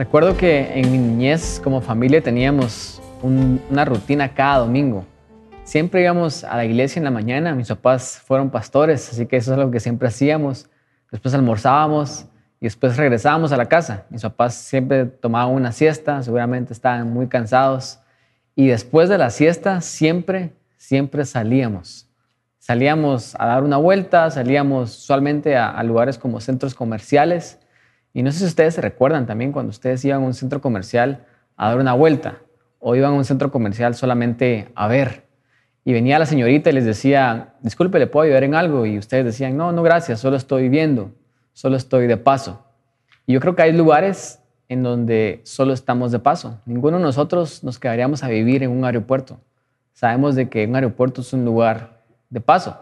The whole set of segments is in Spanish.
Recuerdo que en mi niñez como familia teníamos una rutina cada domingo. Siempre íbamos a la iglesia en la mañana, mis papás fueron pastores, así que eso es lo que siempre hacíamos. Después almorzábamos y después regresábamos a la casa. Mis papás siempre tomaban una siesta, seguramente estaban muy cansados. Y después de la siesta siempre, siempre salíamos. Salíamos a dar una vuelta, salíamos usualmente a, lugares como centros comerciales. Y no sé si ustedes se recuerdan también cuando ustedes iban a un centro comercial a dar una vuelta o iban a un centro comercial solamente a ver. Y venía la señorita y les decía, disculpe, ¿le puedo ayudar en algo? Y ustedes decían, no, no, gracias, solo estoy viendo, solo estoy de paso. Y yo creo que hay lugares en donde solo estamos de paso. Ninguno de nosotros nos quedaríamos a vivir en un aeropuerto. Sabemos de que un aeropuerto es un lugar de paso.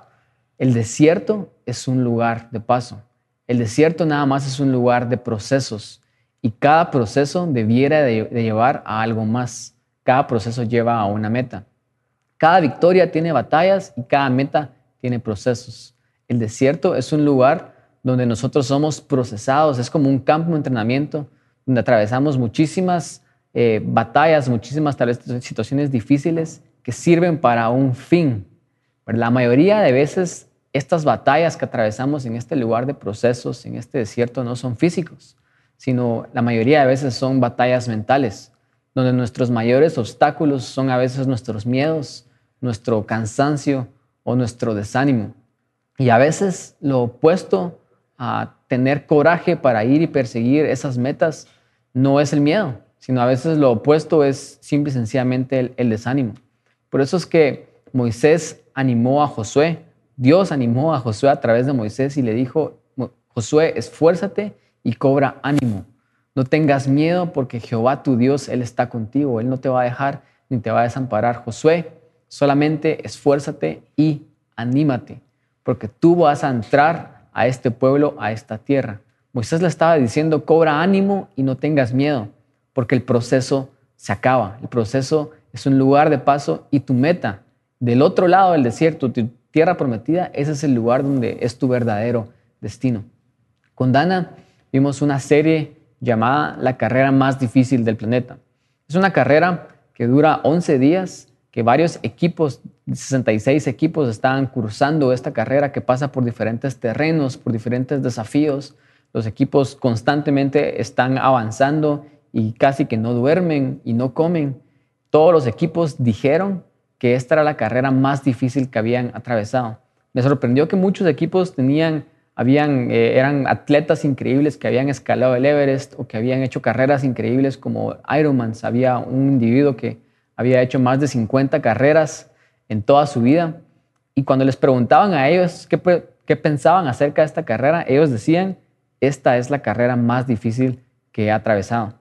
El desierto es un lugar de paso. El desierto nada más es un lugar de procesos y cada proceso debiera de, llevar a algo más. Cada proceso lleva a una meta. Cada victoria tiene batallas y cada meta tiene procesos. El desierto es un lugar donde nosotros somos procesados, es como un campo de entrenamiento donde atravesamos muchísimas eh, batallas, muchísimas situaciones difíciles que sirven para un fin, la mayoría de veces estas batallas que atravesamos en este lugar de procesos, en este desierto, no son físicos, sino la mayoría de veces son batallas mentales, donde nuestros mayores obstáculos son a veces nuestros miedos, nuestro cansancio o nuestro desánimo. Y a veces lo opuesto a tener coraje para ir y perseguir esas metas no es el miedo, sino a veces lo opuesto es simple y sencillamente el, el desánimo. Por eso es que Moisés animó a Josué, Dios animó a Josué a través de Moisés y le dijo, Josué, esfuérzate y cobra ánimo. No tengas miedo porque Jehová tu Dios, Él está contigo, Él no te va a dejar ni te va a desamparar. Josué, solamente esfuérzate y anímate, porque tú vas a entrar a este pueblo, a esta tierra. Moisés le estaba diciendo, cobra ánimo y no tengas miedo, porque el proceso se acaba. El proceso es un lugar de paso y tu meta del otro lado del desierto, tu tierra prometida, ese es el lugar donde es tu verdadero destino. Con Dana vimos una serie llamada La carrera más difícil del planeta. Es una carrera que dura 11 días, que varios equipos, 66 equipos están cursando esta carrera que pasa por diferentes terrenos, por diferentes desafíos. Los equipos constantemente están avanzando y casi que no duermen y no comen. Todos los equipos dijeron que esta era la carrera más difícil que habían atravesado. Me sorprendió que muchos equipos tenían, habían, eh, eran atletas increíbles que habían escalado el Everest o que habían hecho carreras increíbles como Ironman. Había un individuo que había hecho más de 50 carreras en toda su vida. Y cuando les preguntaban a ellos qué, qué pensaban acerca de esta carrera, ellos decían, esta es la carrera más difícil que he atravesado.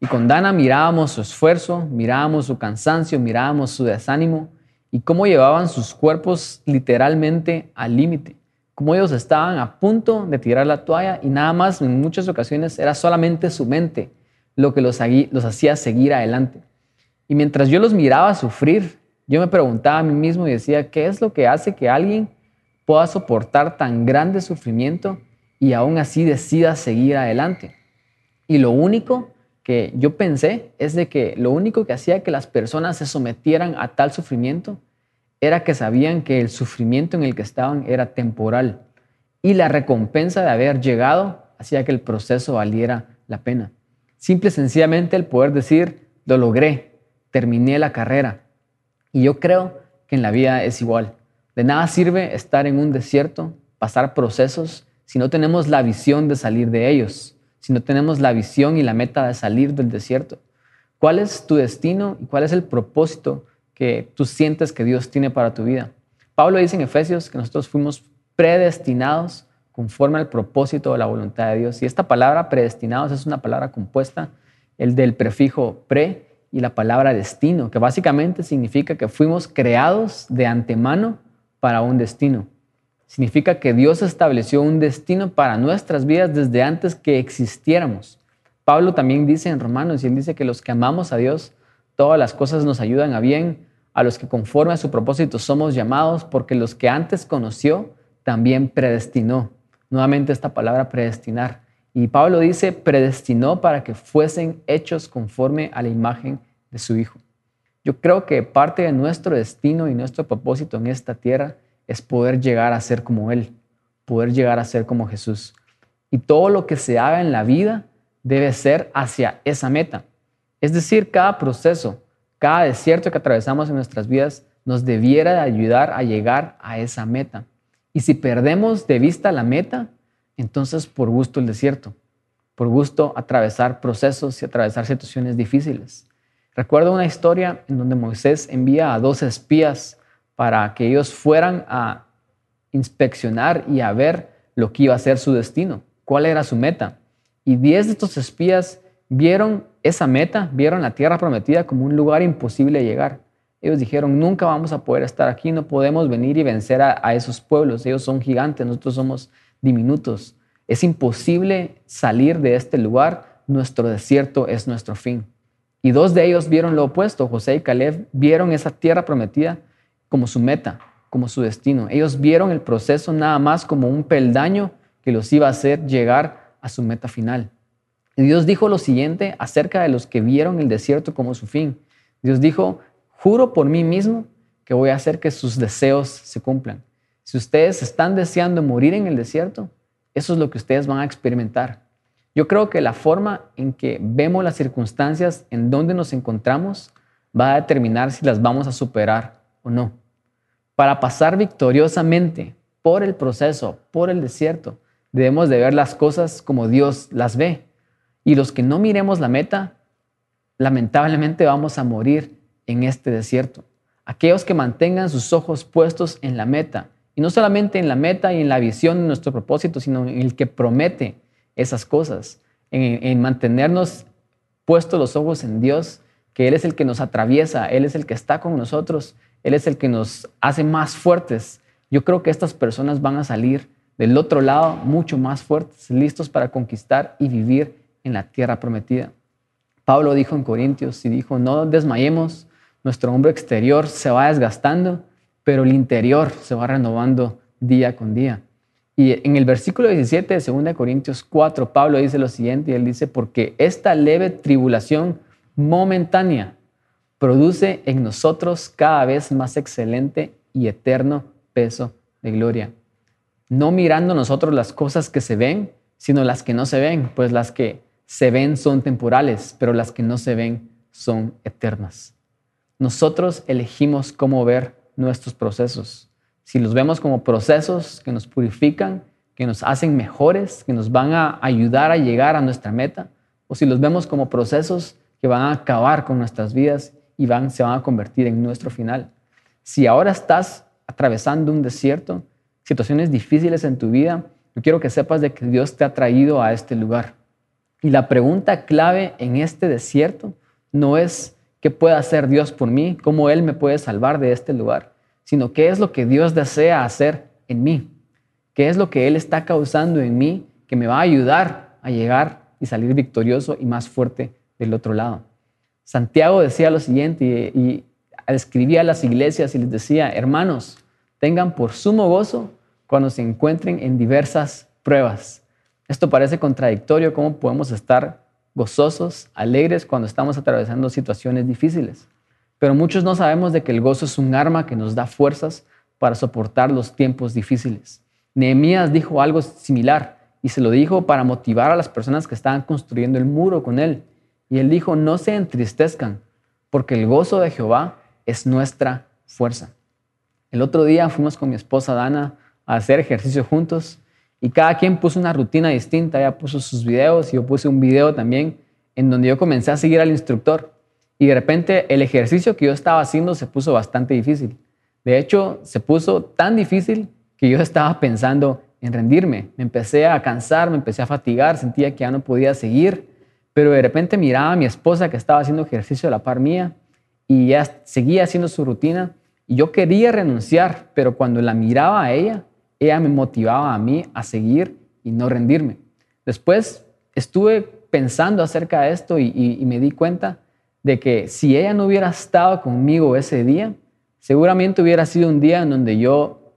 Y con Dana mirábamos su esfuerzo, mirábamos su cansancio, mirábamos su desánimo y cómo llevaban sus cuerpos literalmente al límite, cómo ellos estaban a punto de tirar la toalla y nada más en muchas ocasiones era solamente su mente lo que los, los hacía seguir adelante. Y mientras yo los miraba sufrir, yo me preguntaba a mí mismo y decía, ¿qué es lo que hace que alguien pueda soportar tan grande sufrimiento y aún así decida seguir adelante? Y lo único que yo pensé es de que lo único que hacía que las personas se sometieran a tal sufrimiento era que sabían que el sufrimiento en el que estaban era temporal y la recompensa de haber llegado hacía que el proceso valiera la pena. Simple y sencillamente el poder decir, lo logré, terminé la carrera. Y yo creo que en la vida es igual. De nada sirve estar en un desierto, pasar procesos, si no tenemos la visión de salir de ellos si no tenemos la visión y la meta de salir del desierto? ¿Cuál es tu destino y cuál es el propósito que tú sientes que Dios tiene para tu vida? Pablo dice en Efesios que nosotros fuimos predestinados conforme al propósito de la voluntad de Dios. Y esta palabra predestinados es una palabra compuesta, el del prefijo pre y la palabra destino, que básicamente significa que fuimos creados de antemano para un destino. Significa que Dios estableció un destino para nuestras vidas desde antes que existiéramos. Pablo también dice en Romanos, y él dice que los que amamos a Dios, todas las cosas nos ayudan a bien, a los que conforme a su propósito somos llamados, porque los que antes conoció, también predestinó. Nuevamente esta palabra predestinar. Y Pablo dice, predestinó para que fuesen hechos conforme a la imagen de su Hijo. Yo creo que parte de nuestro destino y nuestro propósito en esta tierra es poder llegar a ser como Él, poder llegar a ser como Jesús. Y todo lo que se haga en la vida debe ser hacia esa meta. Es decir, cada proceso, cada desierto que atravesamos en nuestras vidas nos debiera de ayudar a llegar a esa meta. Y si perdemos de vista la meta, entonces por gusto el desierto, por gusto atravesar procesos y atravesar situaciones difíciles. Recuerdo una historia en donde Moisés envía a dos espías para que ellos fueran a inspeccionar y a ver lo que iba a ser su destino, cuál era su meta. Y diez de estos espías vieron esa meta, vieron la tierra prometida como un lugar imposible de llegar. Ellos dijeron, nunca vamos a poder estar aquí, no podemos venir y vencer a, a esos pueblos, ellos son gigantes, nosotros somos diminutos. Es imposible salir de este lugar, nuestro desierto es nuestro fin. Y dos de ellos vieron lo opuesto, José y Caleb vieron esa tierra prometida como su meta, como su destino. Ellos vieron el proceso nada más como un peldaño que los iba a hacer llegar a su meta final. Y Dios dijo lo siguiente acerca de los que vieron el desierto como su fin. Dios dijo, juro por mí mismo que voy a hacer que sus deseos se cumplan. Si ustedes están deseando morir en el desierto, eso es lo que ustedes van a experimentar. Yo creo que la forma en que vemos las circunstancias en donde nos encontramos va a determinar si las vamos a superar o no. Para pasar victoriosamente por el proceso, por el desierto, debemos de ver las cosas como Dios las ve. Y los que no miremos la meta, lamentablemente vamos a morir en este desierto. Aquellos que mantengan sus ojos puestos en la meta, y no solamente en la meta y en la visión de nuestro propósito, sino en el que promete esas cosas, en, mantenernos puestos los ojos en Dios, que Él es el que nos atraviesa, Él es el que está con nosotros, Él es el que nos hace más fuertes. Yo creo que estas personas van a salir del otro lado mucho más fuertes, listos para conquistar y vivir en la tierra prometida. Pablo dijo en Corintios y dijo, no desmayemos, nuestro hombre exterior se va desgastando, pero el interior se va renovando día con día. Y en el versículo 17 de 2 Corintios 4, Pablo dice lo siguiente, y él dice, porque esta leve tribulación momentánea produce en nosotros cada vez más excelente y eterno peso de gloria. No mirando nosotros las cosas que se ven, sino las que no se ven, pues las que se ven son temporales, pero las que no se ven son eternas. Nosotros elegimos cómo ver nuestros procesos si los vemos como procesos que nos purifican, que nos hacen mejores, que nos van a ayudar a llegar a nuestra meta, o si los vemos como procesos que van a acabar con nuestras vidas y van, se van a convertir en nuestro final. Si ahora estás atravesando un desierto, situaciones difíciles en tu vida, yo quiero que sepas de que Dios te ha traído a este lugar. Y la pregunta clave en este desierto no es qué puede hacer Dios por mí, cómo Él me puede salvar de este lugar, sino qué es lo que Dios desea hacer en mí, qué es lo que Él está causando en mí que me va a ayudar a llegar y salir victorioso y más fuerte del otro lado. Santiago decía lo siguiente y, escribía a las iglesias y les decía, hermanos, tengan por sumo gozo cuando se encuentren en diversas pruebas. Esto parece contradictorio, ¿cómo podemos estar gozosos, alegres cuando estamos atravesando situaciones difíciles? Pero muchos no sabemos de que el gozo es un arma que nos da fuerzas para soportar los tiempos difíciles. Nehemías dijo algo similar y se lo dijo para motivar a las personas que estaban construyendo el muro con él. Y él dijo, no se entristezcan, porque el gozo de Jehová es nuestra fuerza. El otro día fuimos con mi esposa Dana a hacer ejercicio juntos y cada quien puso una rutina distinta. Ella puso sus videos y yo puse un video también en donde yo comencé a seguir al instructor. Y de repente el ejercicio que yo estaba haciendo se puso bastante difícil. De hecho, se puso tan difícil que yo estaba pensando en rendirme. Me empecé a cansar, me empecé a fatigar, sentía que ya no podía seguir, pero de repente miraba a mi esposa que estaba haciendo ejercicio a la par mía y ya seguía haciendo su rutina y yo quería renunciar, pero cuando la miraba a ella, ella me motivaba a mí a seguir y no rendirme. Después estuve pensando acerca de esto y, y me di cuenta de que si ella no hubiera estado conmigo ese día, seguramente hubiera sido un día en donde yo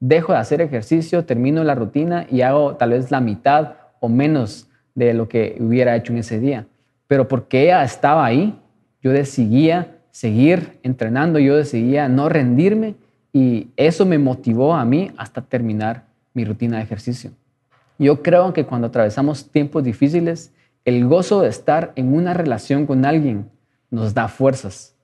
dejo de hacer ejercicio, termino la rutina y hago tal vez la mitad o menos de lo que hubiera hecho en ese día. Pero porque ella estaba ahí, yo decidía seguir entrenando, yo decidía no rendirme y eso me motivó a mí hasta terminar mi rutina de ejercicio. Yo creo que cuando atravesamos tiempos difíciles, el gozo de estar en una relación con alguien nos da fuerzas.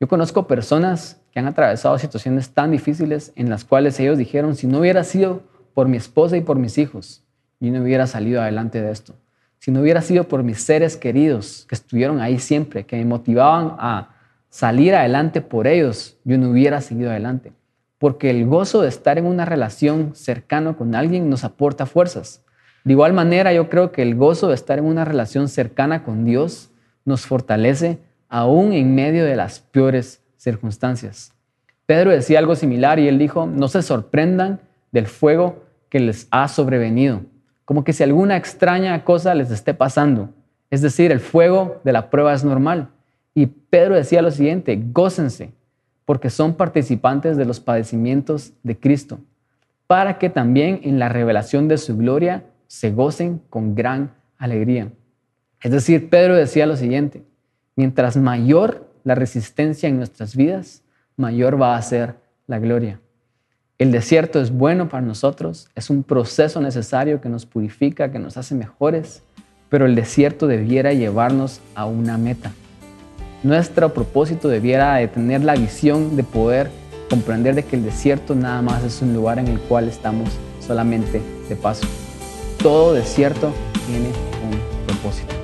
Yo conozco personas que han atravesado situaciones tan difíciles en las cuales ellos dijeron, si no hubiera sido por mi esposa y por mis hijos, yo no hubiera salido adelante de esto. Si no hubiera sido por mis seres queridos que estuvieron ahí siempre, que me motivaban a salir adelante por ellos, yo no hubiera seguido adelante. Porque el gozo de estar en una relación cercana con alguien nos aporta fuerzas. De igual manera, yo creo que el gozo de estar en una relación cercana con Dios nos fortalece aún en medio de las peores circunstancias. Pedro decía algo similar y él dijo, no se sorprendan del fuego que les ha sobrevenido, como que si alguna extraña cosa les esté pasando. Es decir, el fuego de la prueba es normal. Y Pedro decía lo siguiente, gócense, porque son participantes de los padecimientos de Cristo, para que también en la revelación de su gloria se gocen con gran alegría. Es decir, Pedro decía lo siguiente, mientras mayor la resistencia en nuestras vidas, mayor va a ser la gloria. El desierto es bueno para nosotros, es un proceso necesario que nos purifica, que nos hace mejores, pero el desierto debiera llevarnos a una meta. Nuestro propósito debiera de tener la visión de poder comprender de que el desierto nada más es un lugar en el cual estamos solamente de paso. Todo desierto tiene un propósito.